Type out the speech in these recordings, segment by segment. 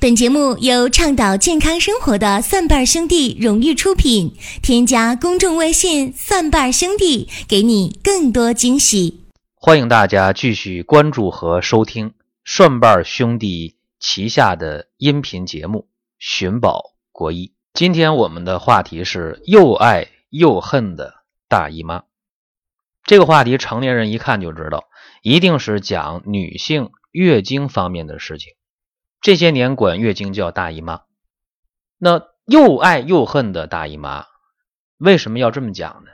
本节目由倡导健康生活的蒜瓣兄弟荣誉出品。添加公众微信“蒜瓣兄弟”，给你更多惊喜。欢迎大家继续关注和收听蒜瓣兄弟旗下的音频节目《寻宝国医》。今天我们的话题是又爱又恨的大姨妈。这个话题成年人一看就知道，一定是讲女性月经方面的事情。这些年管月经叫大姨妈，那又爱又恨的大姨妈，为什么要这么讲呢？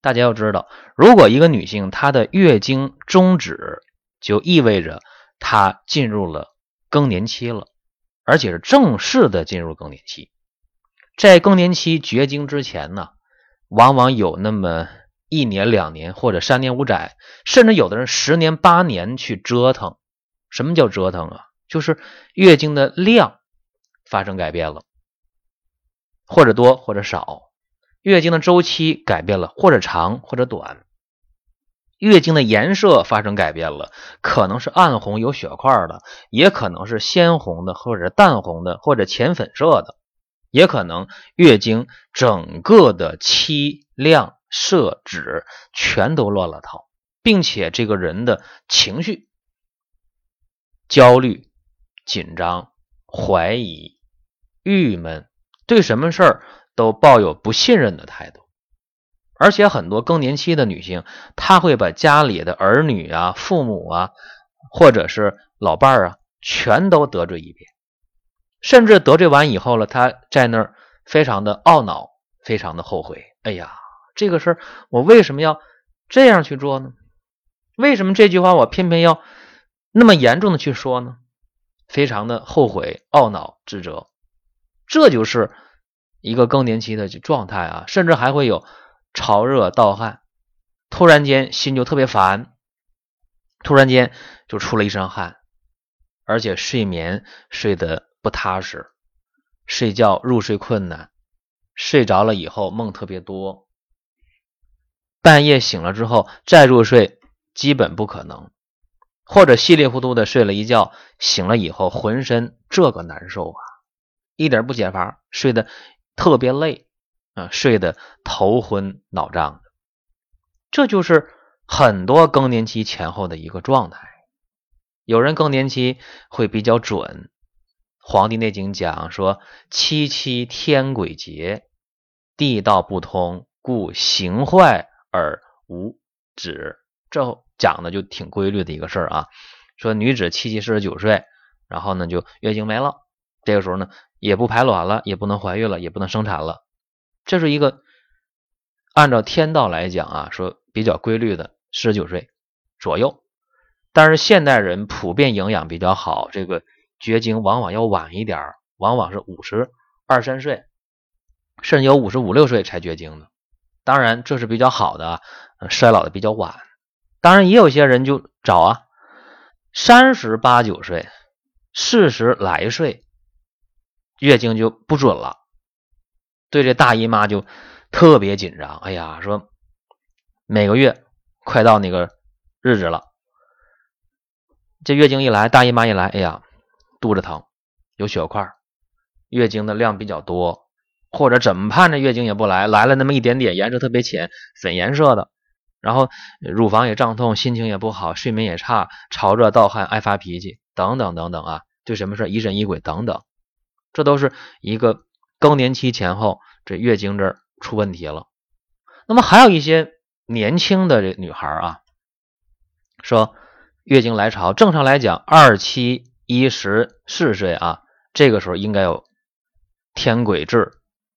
大家要知道，如果一个女性她的月经终止，就意味着她进入了更年期了，而且是正式的进入更年期。在更年期绝经之前呢，往往有那么一年、两年或者三年五载，甚至有的人十年八年去折腾。什么叫折腾啊？就是月经的量发生改变了，或者多或者少；月经的周期改变了，或者长或者短；月经的颜色发生改变了，可能是暗红有血块的，也可能是鲜红的，或者淡红的，或者浅粉色的，也可能月经整个的期量色质全都乱了套，并且这个人的情绪焦虑。紧张、怀疑、郁闷，对什么事儿都抱有不信任的态度，而且很多更年期的女性，她会把家里的儿女啊、父母啊，或者是老伴儿啊，全都得罪一遍，甚至得罪完以后了，她在那儿非常的懊恼，非常的后悔。哎呀，这个事儿我为什么要这样去做呢？为什么这句话我偏偏要那么严重的去说呢？非常的后悔、懊恼、自责，这就是一个更年期的状态啊，甚至还会有潮热盗汗，突然间心就特别烦，突然间就出了一身汗，而且睡眠睡得不踏实，睡觉入睡困难，睡着了以后梦特别多，半夜醒了之后再入睡基本不可能。或者稀里糊涂的睡了一觉，醒了以后浑身这个难受啊，一点不解乏，睡得特别累啊，睡得头昏脑胀的，这就是很多更年期前后的一个状态。有人更年期会比较准，《黄帝内经》讲说：“七七天癸竭，地道不通，故形坏而无止。”这讲的就挺规律的一个事儿啊，说女子七七四十九岁，然后呢就月经没了，这个时候呢也不排卵了，也不能怀孕了，也不能生产了，这是一个按照天道来讲啊，说比较规律的四十九岁左右。但是现代人普遍营养比较好，这个绝经往往要晚一点，往往是五十二三岁，甚至有五十五六岁才绝经的。当然这是比较好的，衰老的比较晚。当然，也有些人就找啊，三十八九岁、四十来岁，月经就不准了，对这大姨妈就特别紧张。哎呀，说每个月快到那个日子了，这月经一来，大姨妈一来，哎呀，肚子疼，有血块，月经的量比较多，或者怎么盼着月经也不来，来了那么一点点，颜色特别浅，粉颜色的。然后乳房也胀痛，心情也不好，睡眠也差，潮热盗汗，爱发脾气，等等等等啊，对什么事疑神疑鬼等等，这都是一个更年期前后这月经这儿出问题了。那么还有一些年轻的这女孩啊，说月经来潮，正常来讲二七一十四岁啊，这个时候应该有天癸至，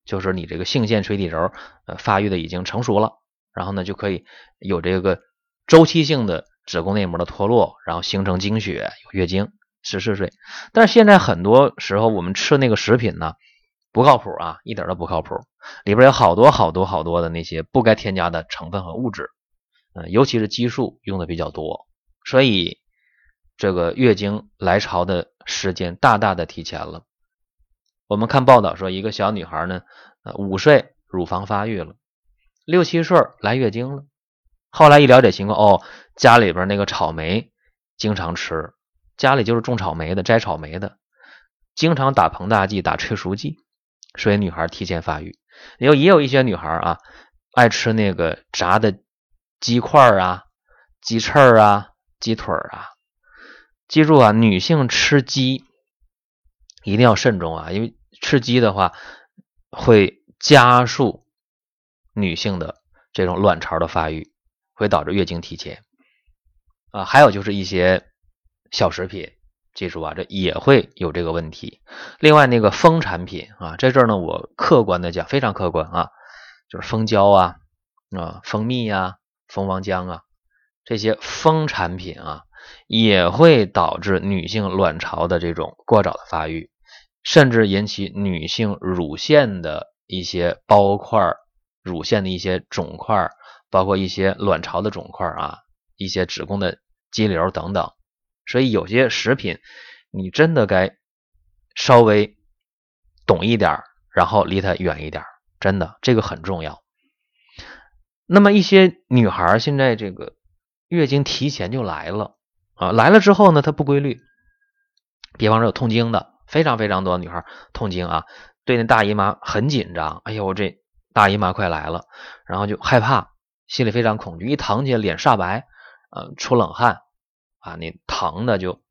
就是你这个性腺垂体轴呃发育的已经成熟了。然后呢，就可以有这个周期性的子宫内膜的脱落，然后形成经血，月经，十四岁。但是现在很多时候我们吃那个食品呢，不靠谱啊，一点都不靠谱，里边有好多好多好多的那些不该添加的成分和物质，嗯，尤其是激素用的比较多，所以这个月经来潮的时间大大的提前了。我们看报道说，一个小女孩呢，呃，五岁乳房发育了。六七岁来月经了，后来一了解情况，哦，家里边那个草莓经常吃，家里就是种草莓的，摘草莓的，经常打膨大剂、打催熟剂，所以女孩提前发育。有也有一些女孩啊，爱吃那个炸的鸡块啊、鸡翅啊、鸡腿啊。记住啊，女性吃鸡一定要慎重啊，因为吃鸡的话会加速女性的这种卵巢的发育，会导致月经提前啊。还有就是一些小食品。记住啊，这也会有这个问题。另外，那个蜂产品啊，在这儿呢，我客观的讲，非常客观啊，就是蜂胶啊、啊蜂蜜呀、蜂王浆啊，这些蜂产品啊，也会导致女性卵巢的这种过早的发育，甚至引起女性乳腺的一些包块、乳腺的一些肿块，包括一些卵巢的肿块啊，一些子宫的肌瘤等等。所以有些食品，你真的该稍微懂一点，然后离它远一点，真的这个很重要。那么一些女孩现在这个月经提前就来了啊，来了之后呢，它不规律。比方说有痛经的，非常非常多女孩痛经啊，对那大姨妈很紧张，哎呦我这大姨妈快来了，然后就害怕，心里非常恐惧，一疼起来脸煞白，呃出冷汗。啊，你疼的就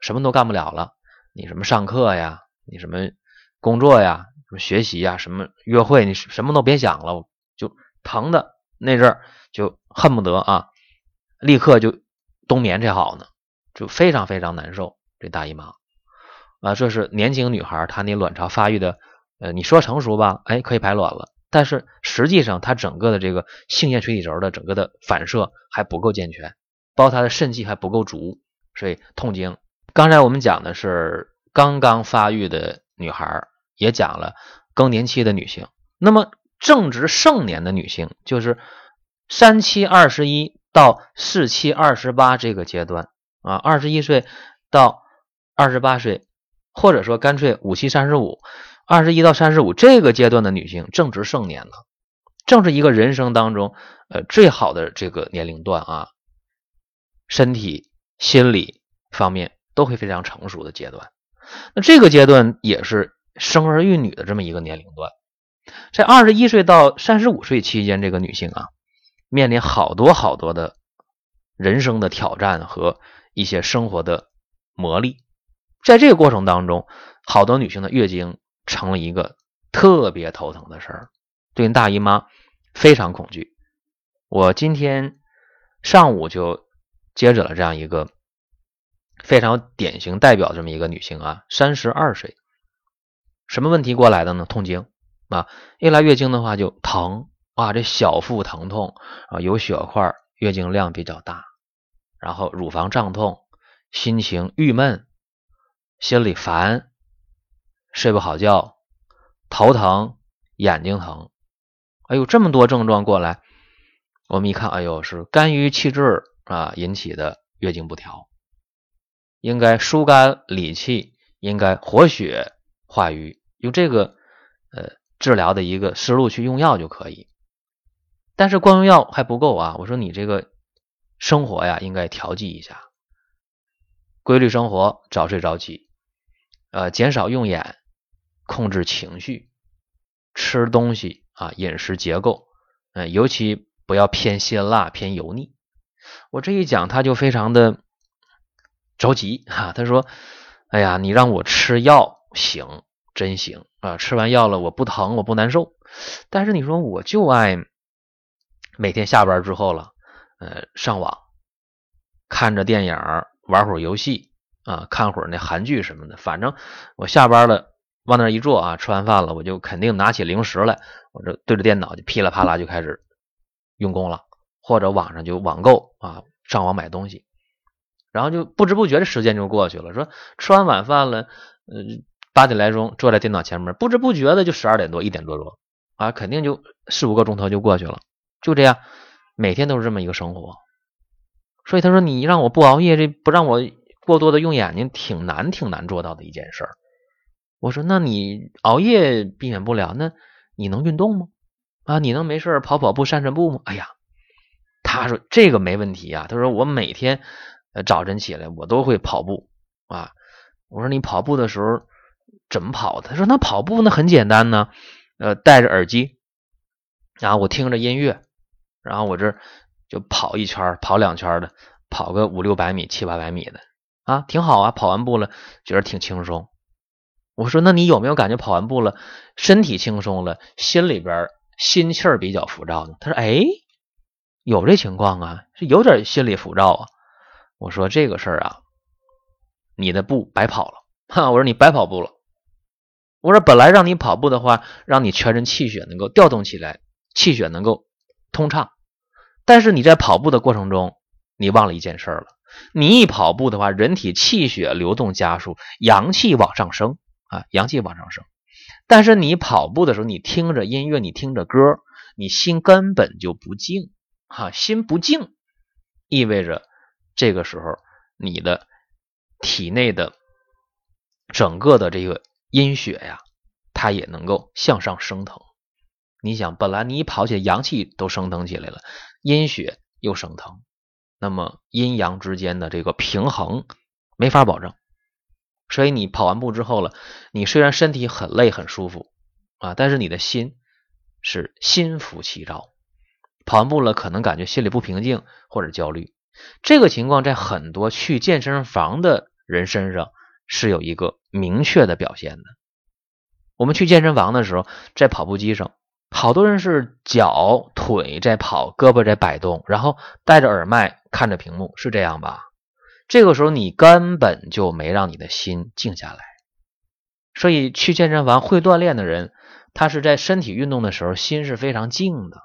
什么都干不了了，你什么上课呀，你什么工作呀，什么学习呀，什么约会，你什么都别想了，就疼的那阵儿就恨不得啊，立刻就冬眠才好呢，就非常非常难受。这大姨妈啊，这是年轻女孩她那卵巢发育的，呃，你说成熟吧，哎，可以排卵了，但是实际上她整个的这个性腺垂体轴的整个的反射还不够健全。包括她的肾气还不够足，所以痛经。刚才我们讲的是刚刚发育的女孩，也讲了更年期的女性。那么正值盛年的女性，就是三七二十一到四七二十八这个阶段啊，二十一岁到二十八岁，或者说干脆五七三十五，二十一到三十五这个阶段的女性正值盛年了，正是一个人生当中呃最好的这个年龄段啊。身体、心理方面都会非常成熟的阶段，那这个阶段也是生儿育女的这么一个年龄段。在二十一岁到三十五岁期间，这个女性啊，面临好多好多的人生的挑战和一些生活的磨砺。在这个过程当中，好多女性的月经成了一个特别头疼的事儿，对大姨妈非常恐惧。我今天上午就。接着了这样一个非常典型代表这么一个女性啊，三十二岁，什么问题过来的呢？痛经啊，一来月经的话就疼啊，这小腹疼痛啊，有血块，月经量比较大，然后乳房胀痛，心情郁闷，心里烦，睡不好觉，头疼，眼睛疼，哎呦，这么多症状过来，我们一看，哎呦，是肝郁气滞。啊引起的月经不调，应该疏肝理气，应该活血化瘀，用这个呃治疗的一个思路去用药就可以。但是光用药还不够啊！我说你这个生活呀，应该调剂一下，规律生活，早睡早起，呃，减少用眼，控制情绪，吃东西啊，饮食结构，嗯，尤其不要偏辛辣、偏油腻。我这一讲，他就非常的着急哈。他说：“哎呀，你让我吃药行，真行啊！吃完药了，我不疼，我不难受。但是你说，我就爱每天下班之后了，呃，上网看着电影，玩会儿游戏啊，看会儿那韩剧什么的。反正我下班了，往那一坐啊，吃完饭了，我就肯定拿起零食来，我这对着电脑就噼里啪啦就开始用功了。”或者网上就网购啊，上网买东西，然后就不知不觉的时间就过去了。说吃完晚饭了，嗯，八点来钟坐在电脑前面，不知不觉的就十二点多、一点多钟啊，肯定就四五个钟头就过去了。就这样，每天都是这么一个生活。所以他说：“你让我不熬夜，这不让我过多的用眼睛，挺难、挺难做到的一件事儿。”我说：“那你熬夜避免不了，那你能运动吗？啊，你能没事跑跑步、散散步吗？”哎呀。他说这个没问题啊，他说我每天早晨起来我都会跑步啊。我说你跑步的时候怎么跑？他说那跑步那很简单呢，呃，戴着耳机，然后我听着音乐，然后我这就跑一圈，跑两圈的，跑个五六百米、七八百米的啊，挺好啊。跑完步了，觉得挺轻松。我说那你有没有感觉跑完步了，身体轻松了，心里边心气儿比较浮躁呢？他说哎，有这情况啊，是有点心理浮躁啊。我说这个事儿啊，你的步白跑了哈。我说你白跑步了。我说本来让你跑步的话，让你全身气血能够调动起来，气血能够通畅。但是你在跑步的过程中，你忘了一件事了。你一跑步的话，人体气血流动加速，阳气往上升啊，阳气往上升。但是你跑步的时候，你听着音乐，你听着歌，你心根本就不静哈，心不静，意味着。这个时候，你的体内的整个的这个阴血呀，它也能够向上升腾。你想，本来你一跑起来，阳气都升腾起来了，阴血又升腾，那么阴阳之间的这个平衡没法保证。所以你跑完步之后了，你虽然身体很累很舒服啊，但是你的心是心浮气躁。跑完步了，可能感觉心里不平静或者焦虑。这个情况在很多去健身房的人身上是有一个明确的表现的。我们去健身房的时候，在跑步机上，好多人是脚腿在跑，胳膊在摆动，然后戴着耳麦看着屏幕，是这样吧？这个时候你根本就没让你的心静下来。所以去健身房会锻炼的人，他是在身体运动的时候心是非常静的。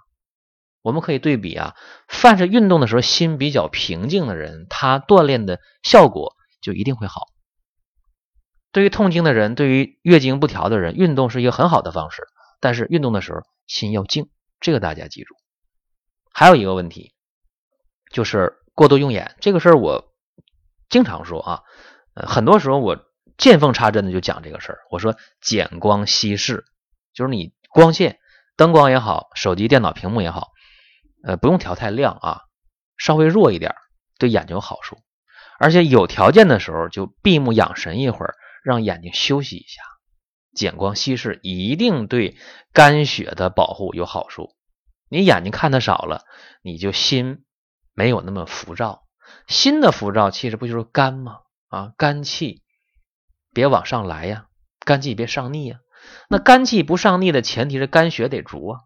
我们可以对比啊，凡是运动的时候心比较平静的人，他锻炼的效果就一定会好。对于痛经的人，对于月经不调的人，运动是一个很好的方式，但是运动的时候心要静，这个大家记住。还有一个问题，就是过度用眼这个事儿，我经常说啊，呃，很多时候我见缝插针的就讲这个事儿。我说减光稀释，就是你光线、灯光也好，手机、电脑屏幕也好。呃，不用调太亮啊，稍微弱一点，对眼睛有好处。而且有条件的时候，就闭目养神一会儿，让眼睛休息一下。减光稀释一定对肝血的保护有好处。你眼睛看的少了，你就心没有那么浮躁。心的浮躁其实不就是肝吗？啊，肝气别往上来呀，肝气别上逆呀。那肝气不上逆的前提是肝血得足啊。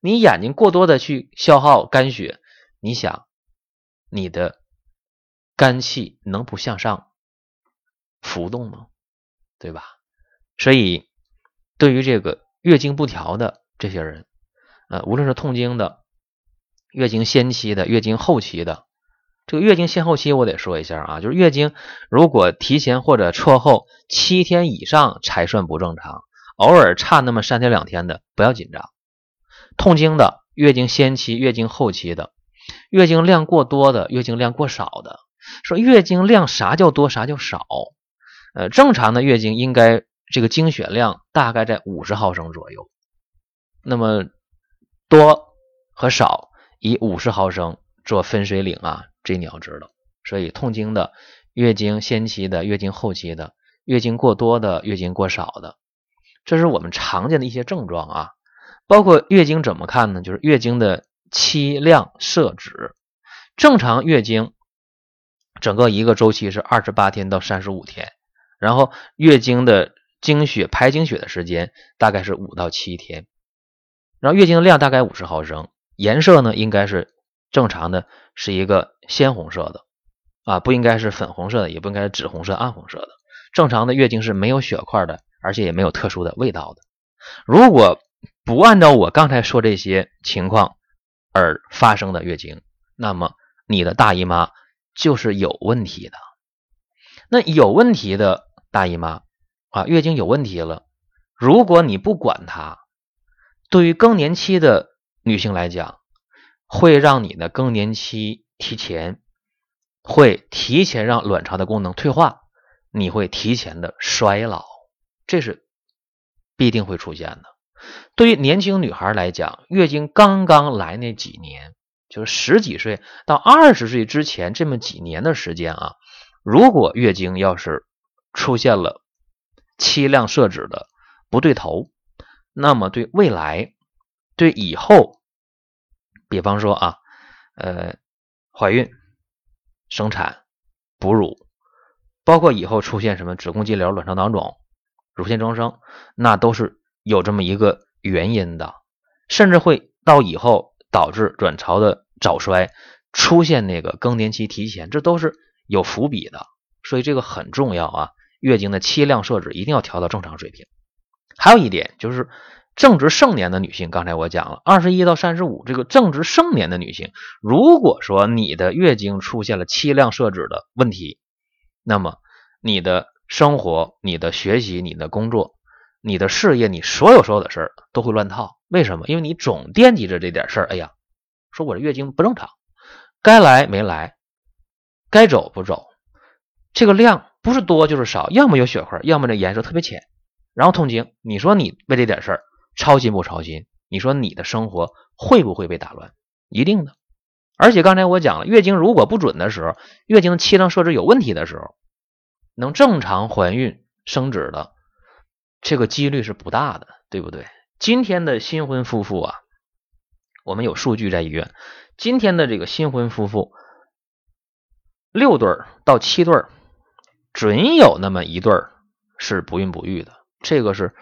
你眼睛过多的去消耗肝血，你想你的肝气能不向上浮动吗？对吧？所以对于这个月经不调的这些人，呃，无论是痛经的、月经先期的、月经后期的，这个月经先后期我得说一下啊，就是月经如果提前或者错后七天以上才算不正常，偶尔差那么三天两天的不要紧张。痛经的、月经先期、月经后期的、月经量过多的、月经量过少的，说月经量啥叫多，啥叫少？呃，正常的月经应该这个经血量大概在五十毫升左右。那么多和少以五十毫升做分水岭啊，这你要知道。所以痛经的、月经先期的、月经后期的、月经过多的、月经过少的，这是我们常见的一些症状啊。包括月经怎么看呢？就是月经的期量设置，正常月经整个一个周期是二十八天到三十五天，然后月经的经血排经血的时间大概是五到七天，然后月经的量大概五十毫升，颜色呢应该是正常的，是一个鲜红色的啊，不应该是粉红色的，也不应该是紫红色、暗红色的。正常的月经是没有血块的，而且也没有特殊的味道的。如果不按照我刚才说这些情况而发生的月经，那么你的大姨妈就是有问题的。那有问题的大姨妈啊，月经有问题了，如果你不管它，对于更年期的女性来讲，会让你的更年期提前，会提前让卵巢的功能退化，你会提前的衰老，这是必定会出现的。对于年轻女孩来讲，月经刚刚来那几年，就是十几岁到二十岁之前这么几年的时间啊，如果月经要是出现了七量设置的不对头，那么对未来、对以后，比方说啊，呃，怀孕、生产、哺乳，包括以后出现什么子宫肌瘤、卵巢囊肿、乳腺增生，那都是有这么一个原因的，甚至会到以后导致卵巢的早衰，出现那个更年期提前，这都是有伏笔的。所以这个很重要啊，月经的期量设置一定要调到正常水平。还有一点就是正值盛年的女性，刚才我讲了，二十一到三十五这个正值盛年的女性，如果说你的月经出现了期量摄脂的问题，那么你的生活、你的学习、你的工作、你的事业，你所有所有的事儿都会乱套。为什么？因为你总惦记着这点事儿。哎呀，说我这月经不正常，该来没来，该走不走。这个量不是多就是少，要么有血块，要么这颜色特别浅，然后痛经。你说你为这点事儿操心不操心？你说你的生活会不会被打乱？一定的。而且刚才我讲了，月经如果不准的时候，月经期量设置有问题的时候，能正常怀孕生殖的这个几率是不大的，对不对？今天的新婚夫妇啊，我们有数据在医院，今天的这个新婚夫妇六对到七对准有那么一对儿是不孕不育的，这个是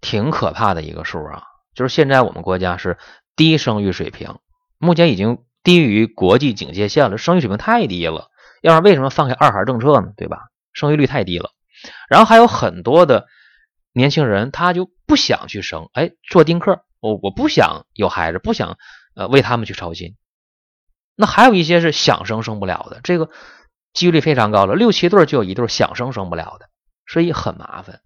挺可怕的一个数啊！就是现在我们国家是低生育水平，目前已经低于国际警戒线了，生育水平太低了。要不然为什么放开二孩政策呢？对吧？生育率太低了。然后还有很多的年轻人，他就不想去生，哎，做丁克，我我不想有孩子，不想呃为他们去操心。那还有一些是想生生不了的，这个。几率非常高了，六七对就有一对想生生不了的，所以很麻烦。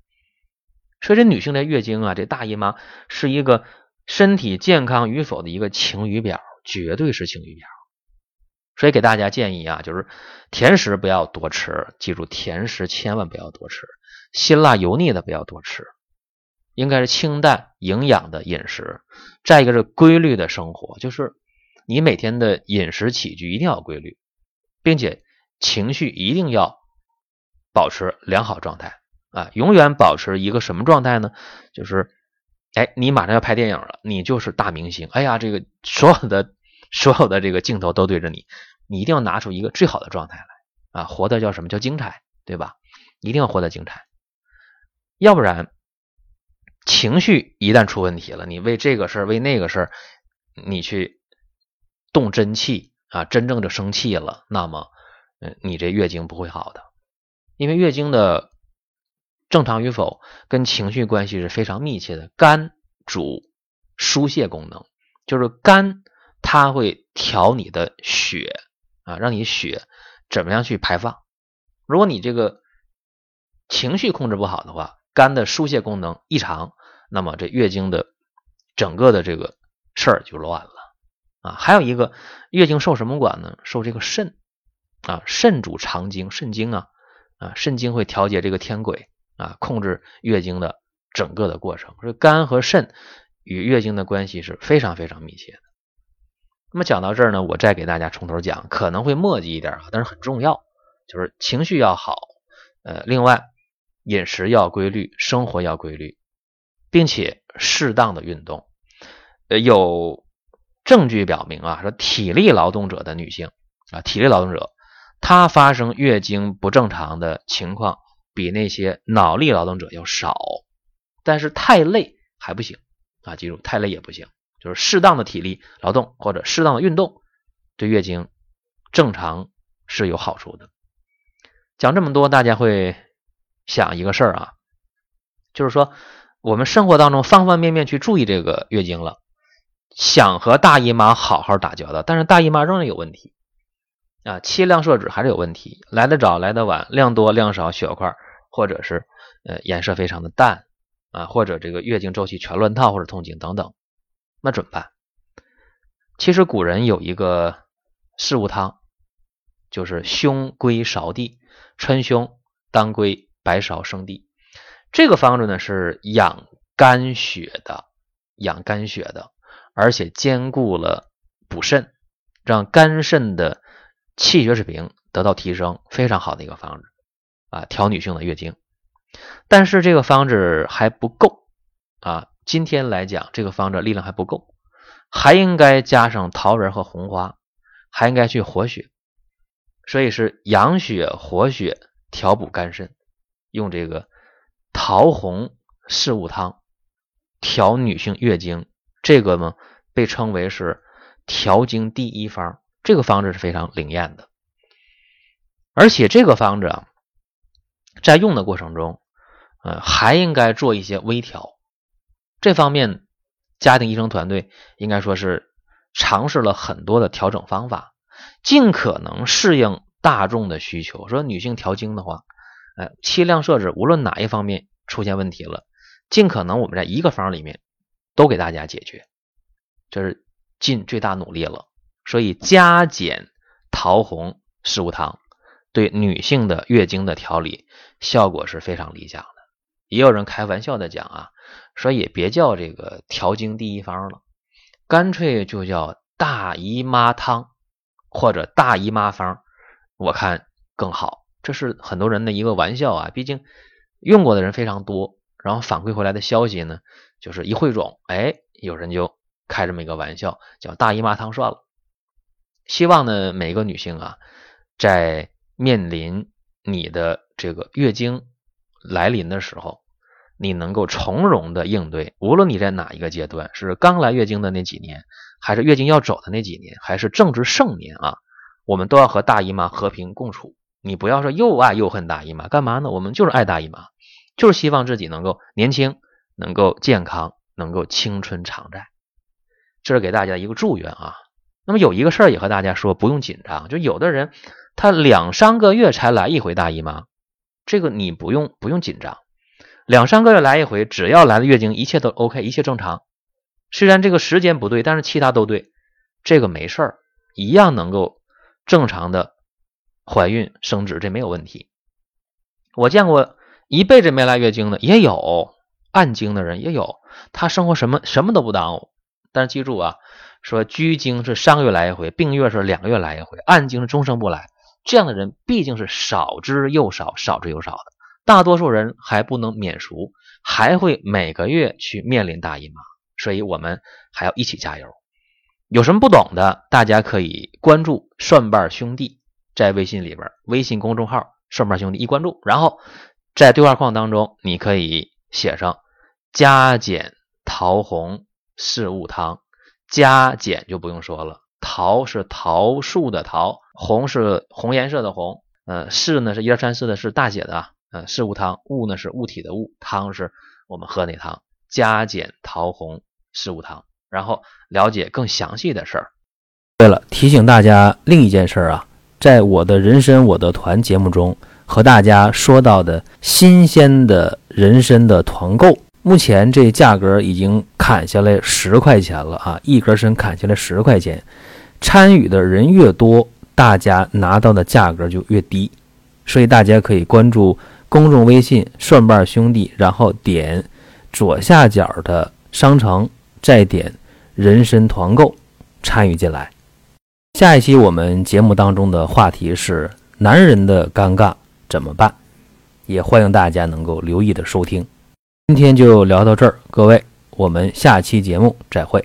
所以这女性的月经啊，这大姨妈是一个身体健康与否的一个晴雨表，绝对是晴雨表。所以给大家建议啊，就是甜食不要多吃，记住甜食千万不要多吃，辛辣油腻的不要多吃，应该是清淡营养的饮食。再一个是规律的生活，就是你每天的饮食起居一定要规律，并且。情绪一定要保持良好状态啊！永远保持一个什么状态呢？就是，哎，你马上要拍电影了，你就是大明星。哎呀，这个所有的所有的这个镜头都对着你，你一定要拿出一个最好的状态来啊！活的叫什么叫精彩，对吧？一定要活得精彩，要不然情绪一旦出问题了，你为这个事儿为那个事儿，你去动真气啊，真正的生气了，那么。嗯你这月经不会好的，因为月经的正常与否跟情绪关系是非常密切的。肝主疏泄功能，就是肝它会调你的血啊，让你血怎么样去排放。如果你这个情绪控制不好的话，肝的疏泄功能异常，那么这月经的整个的这个事儿就乱了啊。还有一个，月经受什么管呢？受这个肾。啊，肾主藏精，肾精啊，啊，肾精会调节这个天癸啊，控制月经的整个的过程。所以肝和肾与月经的关系是非常非常密切的。那么讲到这儿呢，我再给大家从头讲，可能会墨迹一点啊，但是很重要，就是情绪要好，呃，另外饮食要规律，生活要规律，并且适当的运动。呃，有证据表明啊，说体力劳动者的女性啊，体力劳动者。她发生月经不正常的情况比那些脑力劳动者要少，但是太累还不行啊！记住，太累也不行，就是适当的体力劳动或者适当的运动，对月经正常是有好处的。讲这么多，大家会想一个事儿啊，就是说我们生活当中方方面面去注意这个月经了，想和大姨妈好好打交道，但是大姨妈仍然有问题。啊，期量摄脂还是有问题，来得早来得晚，量多量少，血块或者是呃颜色非常的淡啊，或者这个月经周期全乱套或者痛经等等，那怎么办？其实古人有一个四物汤，就是胸归芍地，春胸当归白芍生地。这个方子呢是养肝血的，养肝血的，而且兼顾了补肾，让肝肾的。气血水平得到提升，非常好的一个方子啊，调女性的月经。但是这个方子还不够啊。今天来讲，这个方子力量还不够，还应该加上桃仁和红花，还应该去活血，所以是养血活血，调补肝肾，用这个桃红四物汤调女性月经，这个呢被称为是调经第一方。这个方子是非常灵验的，而且这个方子啊，在用的过程中，呃，还应该做一些微调。这方面，家庭医生团队应该说是尝试了很多的调整方法，尽可能适应大众的需求。说女性调经的话，呃，气量设置无论哪一方面出现问题了，尽可能我们在一个方里面都给大家解决，这是尽最大努力了。所以加减桃红四物汤对女性的月经的调理效果是非常理想的。也有人开玩笑的讲啊。说也别叫这个调经第一方了，干脆就叫大姨妈汤或者大姨妈方，我看更好。这是很多人的一个玩笑啊，毕竟用过的人非常多，然后反馈回来的消息呢，就是一汇总，哎，有人就开这么一个玩笑，叫大姨妈汤算了。希望呢，每个女性啊，在面临你的这个月经来临的时候。你能够从容的应对，无论你在哪一个阶段，是刚来月经的那几年，还是月经要走的那几年，还是正值盛年啊，我们都要和大姨妈和平共处。你不要说又爱又恨大姨妈，干嘛呢？我们就是爱大姨妈，就是希望自己能够年轻，能够健康，能够青春常在。这是给大家一个祝愿啊。那么有一个事儿也和大家说，不用紧张，就有的人他两三个月才来一回大姨妈，这个你不用不用紧张。两三个月来一回，只要来了月经，一切都 OK，一切正常。虽然这个时间不对，但是其他都对，这个没事儿，一样能够正常的怀孕生殖，这没有问题。我见过一辈子没来月经的，也有暗经的人也有，他生活什么什么都不耽误。但是记住啊，说拘经是三个月来一回，病月是两个月来一回，暗经是终生不来，这样的人毕竟是少之又少，少之又少的。大多数人还不能免俗，还会每个月去面临大姨妈，所以我们还要一起加油。有什么不懂的，大家可以关注“蒜瓣兄弟”在微信里边，微信公众号“蒜瓣兄弟”一关注，然后在对话框当中，你可以写上“加减桃红四物汤”，加减就不用说了，桃是桃树的桃，红是红颜色的红，呃，四呢是一二三四的是大写的啊。呃，四物汤，物呢是物体的物，汤是我们喝那汤，加减桃红四物汤，然后了解更详细的事儿。对了，提醒大家另一件事儿啊，在我的人参我的团节目中和大家说到的新鲜的人参的团购，目前这价格已经砍下来十块钱了啊，一根参砍下来十块钱，参与的人越多，大家拿到的价格就越低，所以大家可以关注。公众微信“蒜瓣兄弟”，然后点左下角的商城，再点人参团购，参与进来。下一期我们节目当中的话题是男人的尴尬怎么办？也欢迎大家能够留意的收听。今天就聊到这儿，各位，我们下期节目再会。